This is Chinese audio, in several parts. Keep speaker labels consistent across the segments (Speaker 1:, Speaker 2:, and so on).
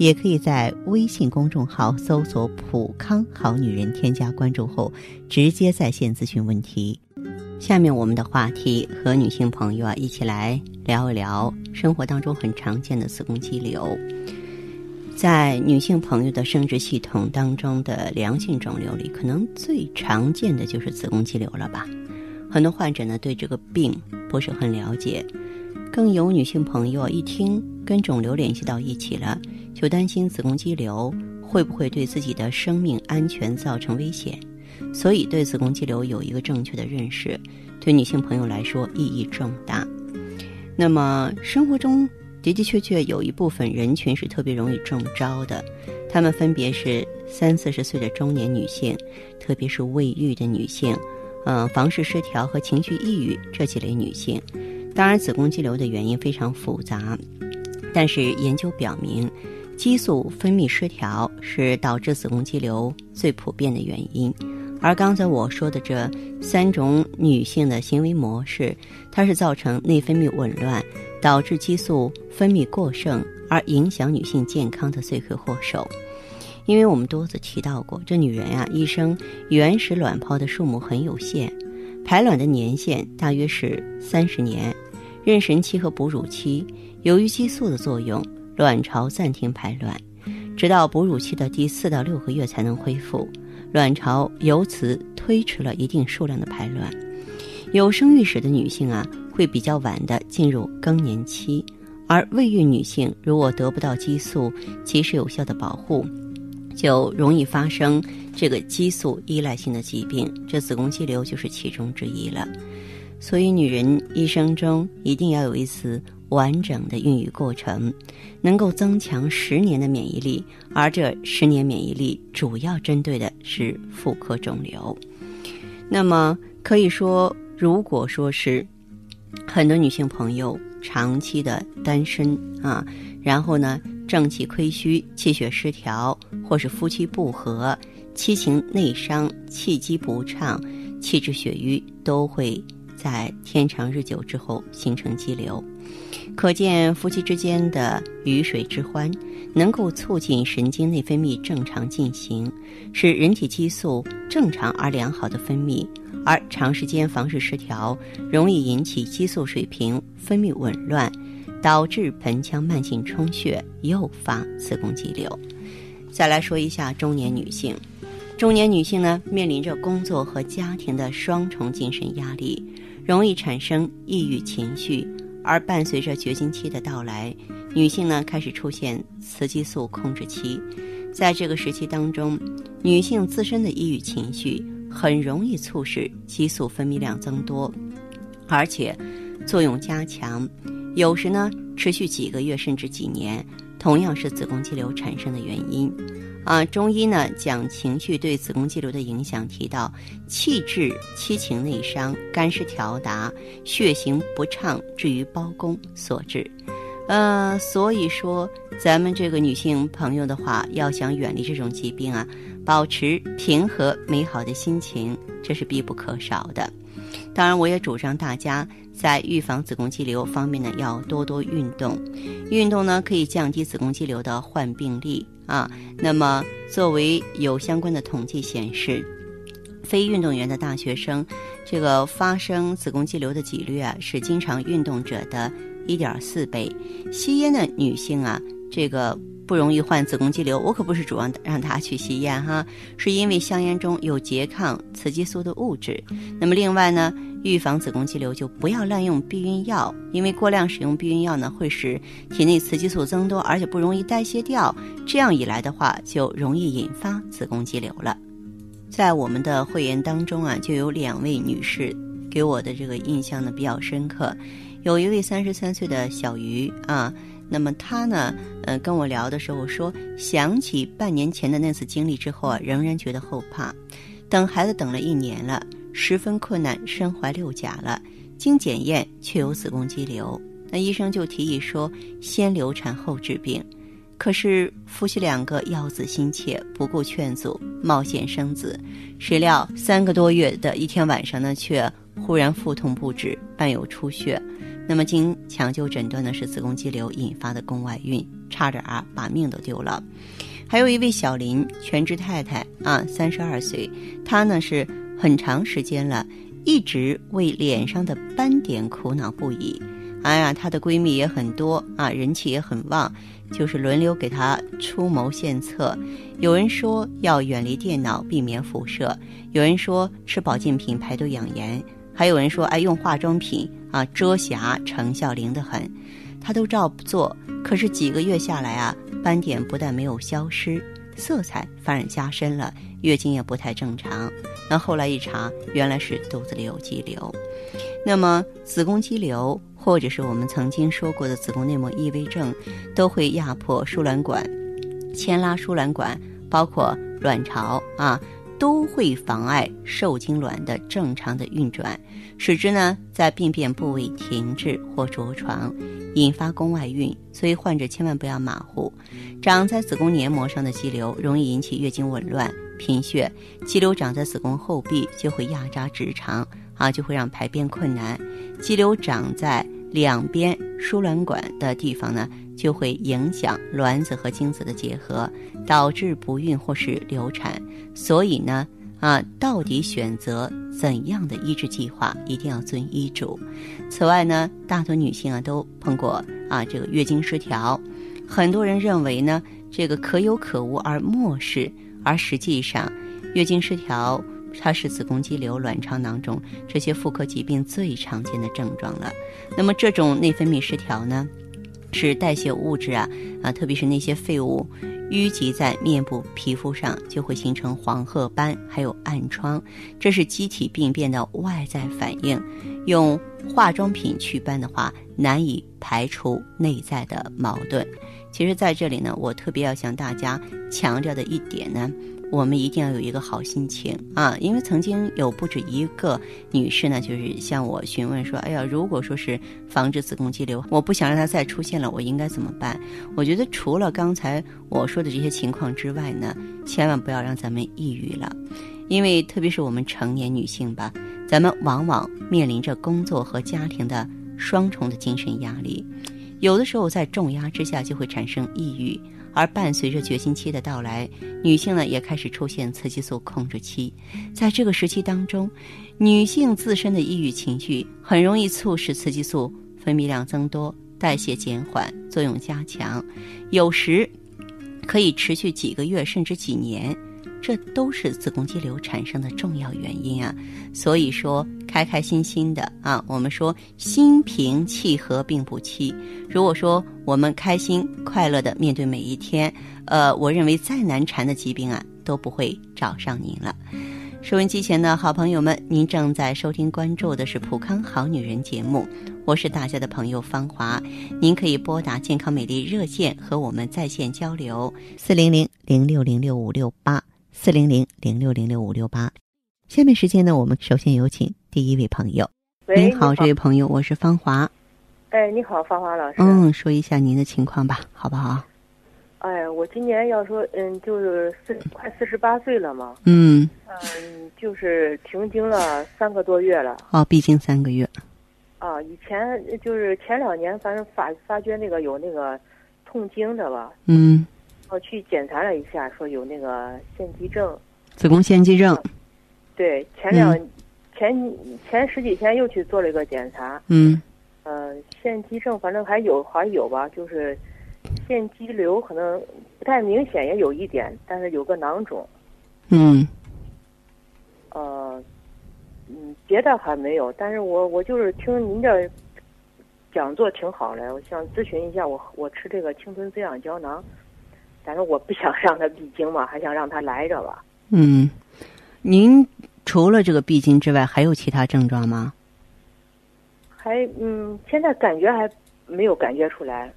Speaker 1: 也可以在微信公众号搜索“普康好女人”，添加关注后直接在线咨询问题。下面我们的话题和女性朋友啊一起来聊一聊生活当中很常见的子宫肌瘤。在女性朋友的生殖系统当中的良性肿瘤里，可能最常见的就是子宫肌瘤了吧？很多患者呢对这个病不是很了解，更有女性朋友一听跟肿瘤联系到一起了，就担心子宫肌瘤会不会对自己的生命安全造成危险。所以，对子宫肌瘤有一个正确的认识，对女性朋友来说意义重大。那么，生活中的的确确有一部分人群是特别容易中招的，她们分别是三四十岁的中年女性，特别是未育的女性，嗯，房事失调和情绪抑郁这几类女性。当然，子宫肌瘤的原因非常复杂，但是研究表明，激素分泌失调是导致子宫肌瘤最普遍的原因。而刚才我说的这三种女性的行为模式，它是造成内分泌紊乱，导致激素分泌过剩，而影响女性健康的罪魁祸首。因为我们多次提到过，这女人呀，一生原始卵泡的数目很有限，排卵的年限大约是三十年，妊娠期和哺乳期，由于激素的作用，卵巢暂停排卵，直到哺乳期的第四到六个月才能恢复。卵巢由此推迟了一定数量的排卵，有生育史的女性啊，会比较晚的进入更年期，而未孕女性如果得不到激素及时有效的保护，就容易发生这个激素依赖性的疾病，这子宫肌瘤就是其中之一了。所以，女人一生中一定要有一次。完整的孕育过程，能够增强十年的免疫力，而这十年免疫力主要针对的是妇科肿瘤。那么可以说，如果说是很多女性朋友长期的单身啊，然后呢正气亏虚、气血失调，或是夫妻不和、七情内伤、气机不畅、气滞血瘀，都会在天长日久之后形成肌瘤。可见，夫妻之间的鱼水之欢，能够促进神经内分泌正常进行，使人体激素正常而良好的分泌。而长时间房事失调，容易引起激素水平分泌紊乱，导致盆腔慢性充血，诱发子宫肌瘤。再来说一下中年女性，中年女性呢，面临着工作和家庭的双重精神压力，容易产生抑郁情绪。而伴随着绝经期的到来，女性呢开始出现雌激素控制期，在这个时期当中，女性自身的抑郁情绪很容易促使激素分泌量增多，而且作用加强，有时呢持续几个月甚至几年，同样是子宫肌瘤产生的原因。啊，中医呢讲情绪对子宫肌瘤的影响，提到气滞、七情内伤、肝失调达、血行不畅，至于包宫所致。呃，所以说咱们这个女性朋友的话，要想远离这种疾病啊，保持平和美好的心情，这是必不可少的。当然，我也主张大家在预防子宫肌瘤方面呢，要多多运动。运动呢，可以降低子宫肌瘤的患病率啊。那么，作为有相关的统计显示，非运动员的大学生，这个发生子宫肌瘤的几率啊，是经常运动者的一点四倍。吸烟的女性啊，这个。不容易患子宫肌瘤，我可不是主张让他去吸烟哈，是因为香烟中有拮抗雌激素的物质。那么另外呢，预防子宫肌瘤就不要滥用避孕药，因为过量使用避孕药呢，会使体内雌激素增多，而且不容易代谢掉，这样一来的话，就容易引发子宫肌瘤了。在我们的会员当中啊，就有两位女士给我的这个印象呢比较深刻，有一位三十三岁的小鱼啊。那么他呢，呃，跟我聊的时候说，想起半年前的那次经历之后啊，仍然觉得后怕。等孩子等了一年了，十分困难，身怀六甲了，经检验却有子宫肌瘤。那医生就提议说，先流产后治病。可是夫妻两个要子心切，不顾劝阻，冒险生子。谁料三个多月的一天晚上呢，却忽然腹痛不止，伴有出血。那么经抢救诊断呢，是子宫肌瘤引发的宫外孕，差点啊把命都丢了。还有一位小林，全职太太啊，三十二岁，她呢是很长时间了，一直为脸上的斑点苦恼不已。哎呀，她的闺蜜也很多啊，人气也很旺。就是轮流给她出谋献策，有人说要远离电脑，避免辐射；有人说吃保健品排毒养颜；还有人说爱用化妆品啊遮瑕，成效灵得很。他都照做，可是几个月下来啊，斑点不但没有消失，色彩反而加深了，月经也不太正常。那后来一查，原来是肚子里有肌瘤。那么子宫肌瘤。或者是我们曾经说过的子宫内膜异位症，都会压迫输卵管，牵拉输卵管，包括卵巢啊，都会妨碍受精卵的正常的运转，使之呢在病变部位停滞或着床，引发宫外孕。所以患者千万不要马虎。长在子宫黏膜上的肌瘤容易引起月经紊乱、贫血；肌瘤长在子宫后壁就会压扎直肠。啊，就会让排便困难。肌瘤长在两边输卵管的地方呢，就会影响卵子和精子的结合，导致不孕或是流产。所以呢，啊，到底选择怎样的医治计划，一定要遵医嘱。此外呢，大多女性啊都碰过啊这个月经失调，很多人认为呢这个可有可无而漠视，而实际上月经失调。它是子宫肌瘤、卵巢囊肿这些妇科疾病最常见的症状了。那么这种内分泌失调呢，是代谢物质啊啊，特别是那些废物淤积在面部皮肤上，就会形成黄褐斑，还有暗疮。这是机体病变的外在反应。用化妆品祛斑的话，难以排除内在的矛盾。其实，在这里呢，我特别要向大家强调的一点呢。我们一定要有一个好心情啊！因为曾经有不止一个女士呢，就是向我询问说：“哎呀，如果说是防止子宫肌瘤，我不想让它再出现了，我应该怎么办？”我觉得除了刚才我说的这些情况之外呢，千万不要让咱们抑郁了，因为特别是我们成年女性吧，咱们往往面临着工作和家庭的双重的精神压力，有的时候在重压之下就会产生抑郁。而伴随着绝经期的到来，女性呢也开始出现雌激素控制期。在这个时期当中，女性自身的抑郁情绪很容易促使雌激素分泌量增多、代谢减缓、作用加强，有时可以持续几个月甚至几年。这都是子宫肌瘤产生的重要原因啊，所以说开开心心的啊，我们说心平气和并不期。如果说我们开心快乐的面对每一天，呃，我认为再难缠的疾病啊都不会找上您了。收音机前的好朋友们，您正在收听关注的是《普康好女人》节目，我是大家的朋友芳华。您可以拨打健康美丽热线和我们在线交流，四零零零六零六五六八。四零零零六零六五六八，下面时间呢，我们首先有请第一位朋友。
Speaker 2: 喂您
Speaker 1: 好，这位朋友，我是芳华。
Speaker 2: 哎，你好，芳华老师。
Speaker 1: 嗯，说一下您的情况吧，好不好？
Speaker 2: 哎，我今年要说，嗯，就是四快四十八岁了嘛。
Speaker 1: 嗯。
Speaker 2: 嗯，就是停经了三个多月了。
Speaker 1: 哦，闭经三个月。
Speaker 2: 啊，以前就是前两年，反正发发觉那个有那个痛经的吧。
Speaker 1: 嗯。
Speaker 2: 我去检查了一下，说有那个腺肌症，
Speaker 1: 子宫腺肌症。
Speaker 2: 对，前两前前十几天又去做了一个检查。
Speaker 1: 嗯。
Speaker 2: 呃，腺肌症反正还有还有吧，就是腺肌瘤可能不太明显，也有一点，但是有个囊肿。
Speaker 1: 嗯。
Speaker 2: 呃，嗯，别的还没有，但是我我就是听您这讲座挺好的，我想咨询一下，我我吃这个青春滋养胶囊。但是我不想让他闭经嘛，还想让他来着吧。
Speaker 1: 嗯，您除了这个闭经之外，还有其他症状吗？
Speaker 2: 还嗯，现在感觉还没有感觉出来。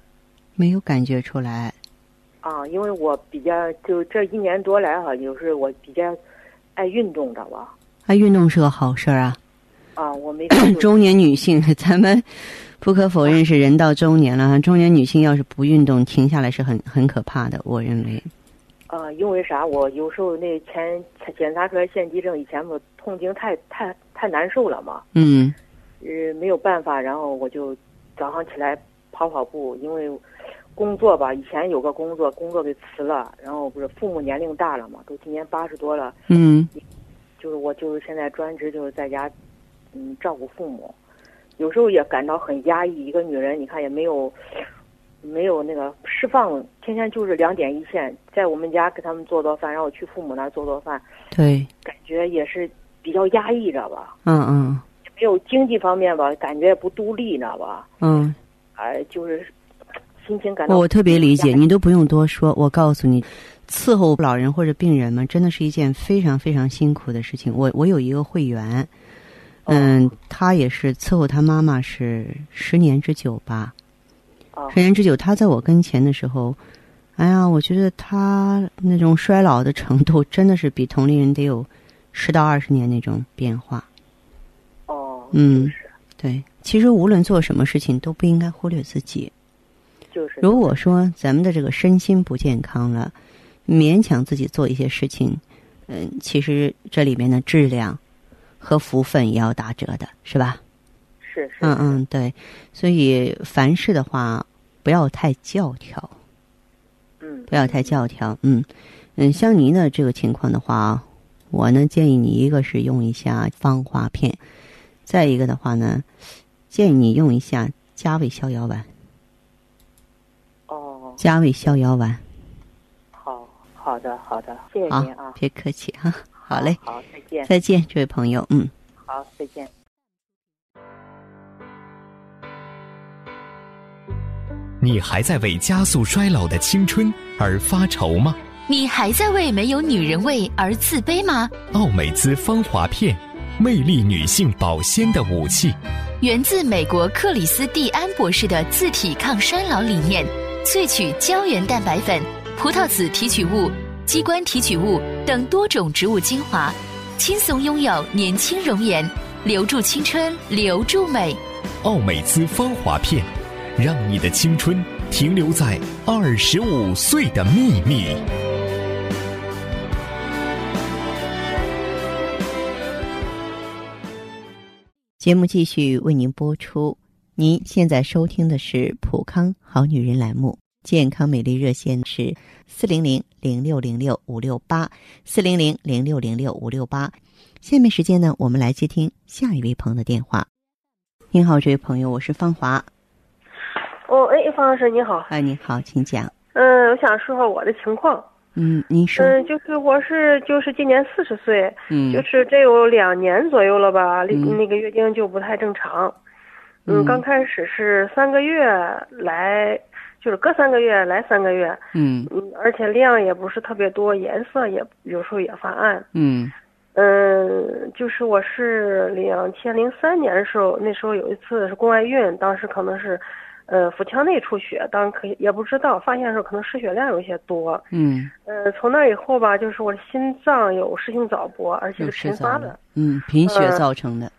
Speaker 1: 没有感觉出来。
Speaker 2: 啊，因为我比较就这一年多来哈，就是我比较爱运动的吧。
Speaker 1: 爱，运动是个好事儿啊。
Speaker 2: 啊，我没
Speaker 1: 中年女性，咱们不可否认是人到中年了。中年女性要是不运动，停下来是很很可怕的。我认为。
Speaker 2: 啊，因为啥？我有时候那前检查出来腺肌症，以前不痛经太太太难受了嘛。
Speaker 1: 嗯。
Speaker 2: 呃，没有办法，然后我就早上起来跑跑步，因为工作吧，以前有个工作，工作给辞了，然后不是父母年龄大了嘛，都今年八十多了。
Speaker 1: 嗯。
Speaker 2: 就是我就是现在专职就是在家。嗯，照顾父母，有时候也感到很压抑。一个女人，你看也没有，没有那个释放，天天就是两点一线，在我们家给他们做做饭，然后去父母那做做饭。
Speaker 1: 对，
Speaker 2: 感觉也是比较压抑，知道吧？
Speaker 1: 嗯嗯。
Speaker 2: 没有经济方面吧，感觉也不独立，知道吧？
Speaker 1: 嗯。
Speaker 2: 哎，就是心情感到。
Speaker 1: 我特别理解，你都不用多说。我告诉你，伺候老人或者病人们，真的是一件非常非常辛苦的事情。我我有一个会员。嗯，他也是伺候他妈妈是十年之久吧，十年之久。他在我跟前的时候，哎呀，我觉得他那种衰老的程度真的是比同龄人得有十到二十年那种变化。
Speaker 2: 哦，
Speaker 1: 嗯，对。其实无论做什么事情，都不应该忽略自己。
Speaker 2: 就是。
Speaker 1: 如果说咱们的这个身心不健康了，勉强自己做一些事情，嗯，其实这里面的质量。和福分也要打折的，是吧？
Speaker 2: 是是。
Speaker 1: 嗯嗯，对。所以凡事的话，不要太教条。
Speaker 2: 嗯。
Speaker 1: 不要太教条。嗯嗯，像您的这个情况的话，我呢建议你一个是用一下芳华片，再一个的话呢，建议你用一下加味逍遥丸。
Speaker 2: 哦。
Speaker 1: 加味逍遥丸。
Speaker 2: 好好的好的，谢谢您啊。
Speaker 1: 别客气哈。好嘞，
Speaker 2: 好，再见，
Speaker 1: 再见，这位朋友，嗯，
Speaker 2: 好，再见。
Speaker 3: 你还在为加速衰老的青春而发愁吗？
Speaker 4: 你还在为没有女人味而自卑吗？
Speaker 3: 奥美姿芳华片，魅力女性保鲜的武器，
Speaker 4: 源自美国克里斯蒂安博士的自体抗衰老理念，萃取胶原蛋白粉、葡萄籽提取物。鸡冠提取物等多种植物精华，轻松拥有年轻容颜，留住青春，留住美。
Speaker 3: 奥美姿芳华片，让你的青春停留在二十五岁的秘密。
Speaker 1: 节目继续为您播出，您现在收听的是普康好女人栏目。健康美丽热线是四零零零六零六五六八四零零零六零六五六八。下面时间呢，我们来接听下一位朋友的电话。您好，这位朋友，我是芳华。
Speaker 5: 哦，哎，方老师你好。
Speaker 1: 哎，你好，请讲。
Speaker 5: 嗯，我想说说我的情况。
Speaker 1: 嗯，您说。
Speaker 5: 嗯，就是我是就是今年四十岁。
Speaker 1: 嗯。
Speaker 5: 就是这有两年左右了吧，那个月经就不太正常。嗯。刚开始是三个月来。就是隔三个月来三个月，
Speaker 1: 嗯。
Speaker 5: 嗯，而且量也不是特别多，颜色也有时候也发暗，
Speaker 1: 嗯。
Speaker 5: 嗯，就是我是两千零三年的时候，那时候有一次是宫外孕，当时可能是，呃，腹腔内出血，当可也不知道，发现的时候可能失血量有些多，
Speaker 1: 嗯，
Speaker 5: 呃，从那以后吧，就是我的心脏有室性早搏，而且是频发的，
Speaker 1: 嗯，贫血造成的，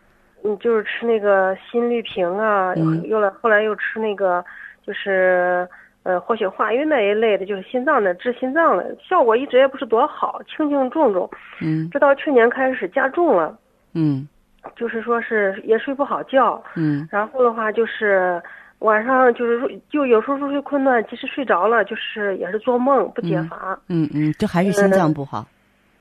Speaker 5: 嗯，就是吃那个心律平啊，又来后来又吃那个。就是，呃，活血化瘀那一类的，就是心脏的治心脏的，效果一直也不是多好，轻轻重重。
Speaker 1: 嗯。
Speaker 5: 直到去年开始加重了。
Speaker 1: 嗯。
Speaker 5: 就是说是也睡不好觉。
Speaker 1: 嗯。
Speaker 5: 然后的话就是晚上就是入就有时候入睡困难，即使睡着了，就是也是做梦不解乏。
Speaker 1: 嗯嗯，这还是心脏不好。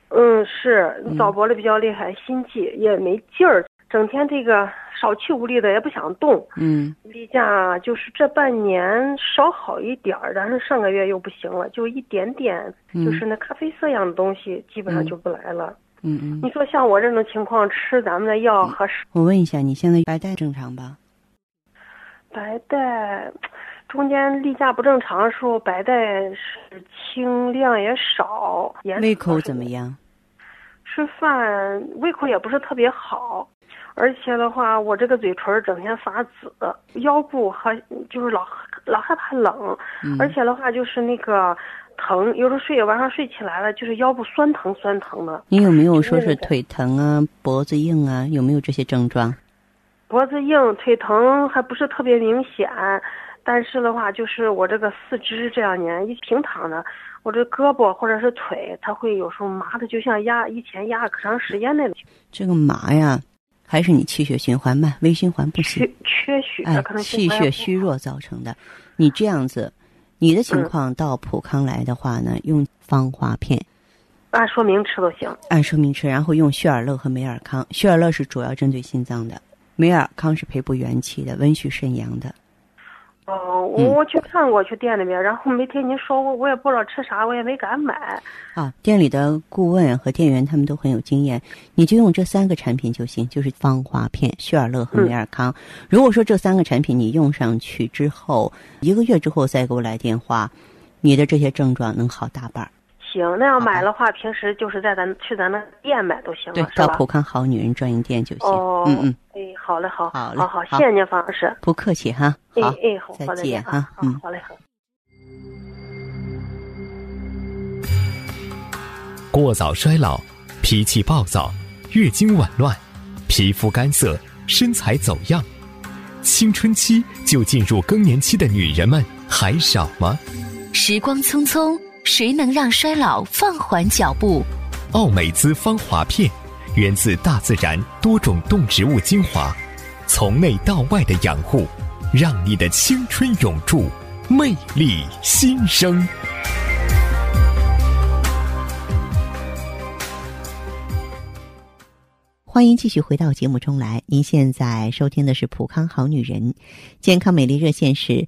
Speaker 5: 嗯，是早搏的比较厉害，心悸也没劲儿，整天这个。少气无力的也不想动，
Speaker 1: 嗯，
Speaker 5: 例假就是这半年稍好一点儿，但是上个月又不行了，就一点点，就是那咖啡色样的东西基本上就不来了，
Speaker 1: 嗯嗯。
Speaker 5: 你说像我这种情况吃咱们的药合适？
Speaker 1: 我问一下，你现在白带正常吧？
Speaker 5: 白带中间例假不正常的时候，白带是清量也少，
Speaker 1: 胃口怎么样？
Speaker 5: 吃饭胃口也不是特别好。而且的话，我这个嘴唇整天发紫，腰部和就是老老害怕冷，而且的话就是那个，疼，有时候睡晚上睡起来了，就是腰部酸疼酸疼的。
Speaker 1: 你有没有说
Speaker 5: 是
Speaker 1: 是腿疼啊、脖子硬啊？有没有这些症状？
Speaker 5: 脖子硬，腿疼还不是特别明显，但是的话，就是我这个四肢这两年一平躺着，我这胳膊或者是腿，它会有时候麻的，就像压以前压可长时间那种。
Speaker 1: 这个麻呀，还是你气血循环慢、微循环不
Speaker 5: 缺
Speaker 1: 行，
Speaker 5: 缺血，
Speaker 1: 哎气血虚弱造成的。你这样子，你的情
Speaker 5: 嗯
Speaker 1: 况到普康来的话呢，用芳华片。
Speaker 5: 按说明吃都行。
Speaker 1: 按说明吃，然后用血尔乐和美尔康。血尔乐是主要针对心脏的，美尔康是培补元气的，温煦肾阳的。
Speaker 5: 哦，
Speaker 1: 嗯
Speaker 5: 我我去看过，去店里面，然后没听您说，过我也不知道吃啥，我也没敢买。
Speaker 1: 啊，店里的顾问和店员他们都很有经验，你就用这三个产品就行，就是芳华片、雪尔乐和美尔康。如果说这三个产品你用上去之后，一个月之后再给我来电话，你的这些症状能好大半儿。
Speaker 5: 行，那
Speaker 1: 要
Speaker 5: 买的话，平时就是在咱去咱那店买都行
Speaker 1: 对
Speaker 5: 了，，是？
Speaker 1: 到普康好女人专营店就行。
Speaker 5: 哦，
Speaker 1: 嗯嗯，
Speaker 5: 哎，好嘞，好，
Speaker 1: 好嘞
Speaker 5: 好好，谢谢您，方老师。
Speaker 1: 不客气哈。好，
Speaker 5: 哎哎，好，
Speaker 1: 再见哈嗯
Speaker 5: 好嘞，好。
Speaker 3: 过早衰老、脾气暴躁、月经紊乱、皮肤干涩、身材走样，青春期就进入更年期的女人们还少吗？
Speaker 4: 时光匆匆，谁能让衰老放缓脚步？
Speaker 3: 奥美姿芳华片，源自大自然多种动植物精华，从内到外的养护，让你的青春永驻，魅力新生。
Speaker 1: 欢迎继续回到节目中来。您现在收听的是《普康好女人》，健康美丽热线是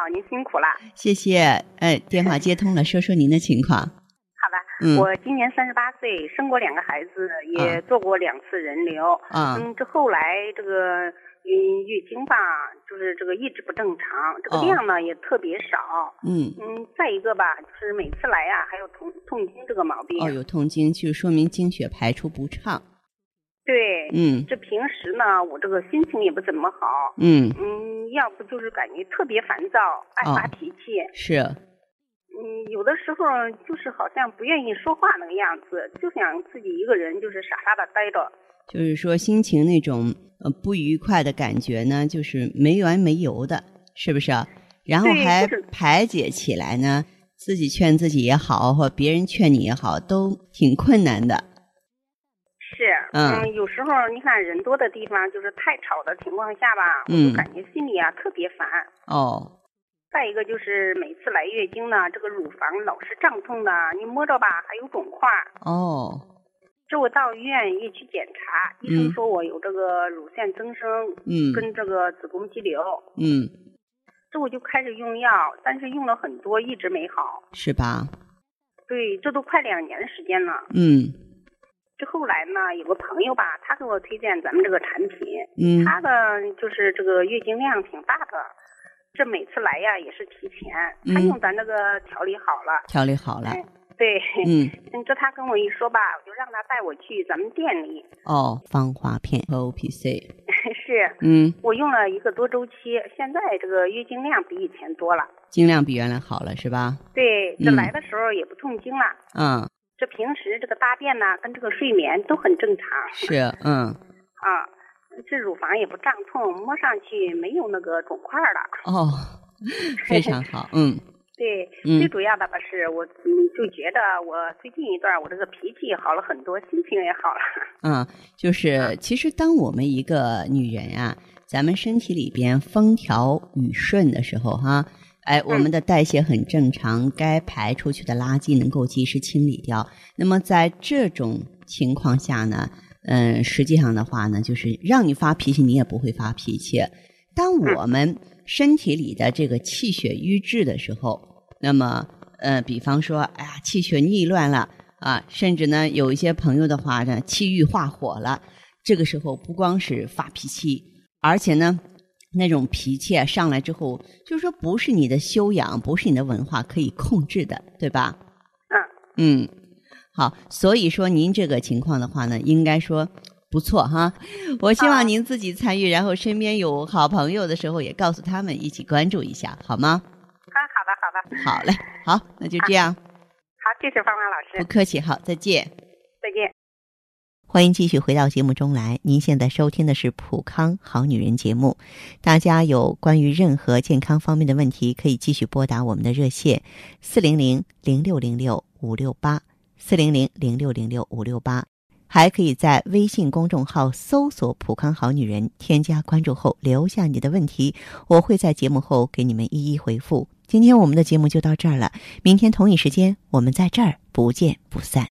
Speaker 6: 好，您辛苦了。
Speaker 1: 谢谢。哎，电话接通了，说说您的情况。
Speaker 6: 好的，
Speaker 1: 嗯
Speaker 6: 我今年三十八岁，生过两个孩子，也做过两次人流。
Speaker 1: 啊
Speaker 6: 嗯，这后来这个嗯月经吧，就是这个一直不正常，这个
Speaker 1: 哦
Speaker 6: 量呢也特别少。
Speaker 1: 嗯，
Speaker 6: 嗯，再一个吧，就是每次来呀、还有痛痛经这个毛病。
Speaker 1: 哦，有痛经，就说明经血排出不畅。
Speaker 6: 对，
Speaker 1: 嗯
Speaker 6: 这平时呢，我这个心情也不怎么好。
Speaker 1: 嗯，
Speaker 6: 嗯，要不就是感觉特别烦躁，爱发
Speaker 1: 哦
Speaker 6: 脾气。
Speaker 1: 是，
Speaker 6: 嗯，有的时候就是好像不愿意说话那个样子，就想自己一个人就是傻傻的待着。
Speaker 1: 就是说心情那种呃不愉快的感觉呢，就是没完没由的，是不是啊？然后还排解起来呢，自己劝自己也好，或别人劝你也好，都挺困难的。
Speaker 6: 是，
Speaker 1: 嗯
Speaker 6: 有时候你看人多的地方，就是太吵的情况下吧，我
Speaker 1: 嗯
Speaker 6: 就感觉心里啊特别烦。
Speaker 1: 哦，
Speaker 6: 再一个就是每次来月经呢，这个乳房老是胀痛的，你摸着吧还有肿块。
Speaker 1: 哦，
Speaker 6: 这我到医院一去检查，医
Speaker 1: 嗯
Speaker 6: 生说我有这个乳腺增生，
Speaker 1: 嗯
Speaker 6: 跟这个子宫肌瘤。
Speaker 1: 嗯，
Speaker 6: 这我就开始用药，但是用了很多，一直没好。
Speaker 1: 是吧？
Speaker 6: 对，这都快两年的时间了。
Speaker 1: 嗯
Speaker 6: 这后来呢，有个朋友吧，他给我推荐咱们这个产品，
Speaker 1: 嗯
Speaker 6: 他的就是这个月经量挺大的，这每次来呀也是提前，他
Speaker 1: 嗯
Speaker 6: 用咱这个调理好了。
Speaker 1: 调理好了。
Speaker 6: 嗯对，
Speaker 1: 嗯，
Speaker 6: 嗯，这他跟我一说吧，我就让他带我去咱们店里。
Speaker 1: 哦，芳华片和 O P C。
Speaker 6: 是
Speaker 1: 嗯，
Speaker 6: 我用了一个多周期，现在这个月经量比以前多了。
Speaker 1: 经量比原来好了，是吧？
Speaker 6: 对，这
Speaker 1: 嗯
Speaker 6: 来的时候也不痛经了。
Speaker 1: 嗯，
Speaker 6: 这平时这个大便呢，跟这个睡眠都很正常。
Speaker 1: 是，嗯，
Speaker 6: 啊，这乳房也不胀痛，摸上去没有那个肿块了。
Speaker 1: 哦，非常好，嗯
Speaker 6: 对，
Speaker 1: 嗯
Speaker 6: 最主要的吧是我嗯就觉得我最近一段我这个脾气好了很多，心情也好了。
Speaker 1: 嗯，就是其实当我们一个女人啊，咱们身体里边风调雨顺的时候哈、哎，我们的代谢很正常，该排出去的垃圾能够及时清理掉。那么在这种情况下呢，嗯，实际上的话呢，就是让你发脾气，你也不会发脾气。当我们身体里的这个气血瘀滞的时候，那么呃，比方说，哎呀，气血逆乱了啊，甚至呢，有一些朋友的话呢，气郁化火了，这个时候不光是发脾气，而且呢，那种脾气啊上来之后，就是说不是你的修养，不是你的文化可以控制的，对吧？
Speaker 6: 嗯
Speaker 1: 嗯，好，所以说您这个情况的话呢，应该说不错哈。我希望您自己参与，然后身边有好朋友的时候，也告诉他们一起关注一下，好吗？
Speaker 6: 啊，好的好的，
Speaker 1: 好嘞，好，那就这样，
Speaker 6: 好，谢谢芳芳老师，
Speaker 1: 不客气，好，再见。
Speaker 6: 再见。
Speaker 1: 欢迎继续回到节目中来。您现在收听的是《普康好女人》节目。大家有关于任何健康方面的问题，可以继续拨打我们的热线四零零零六零六五六八四零零零六零六五六八，还可以在微信公众号搜索“普康好女人”，添加关注后留下你的问题，我会在节目后给你们一一回复。今天我们的节目就到这儿了，明天同一时间我们在这儿不见不散。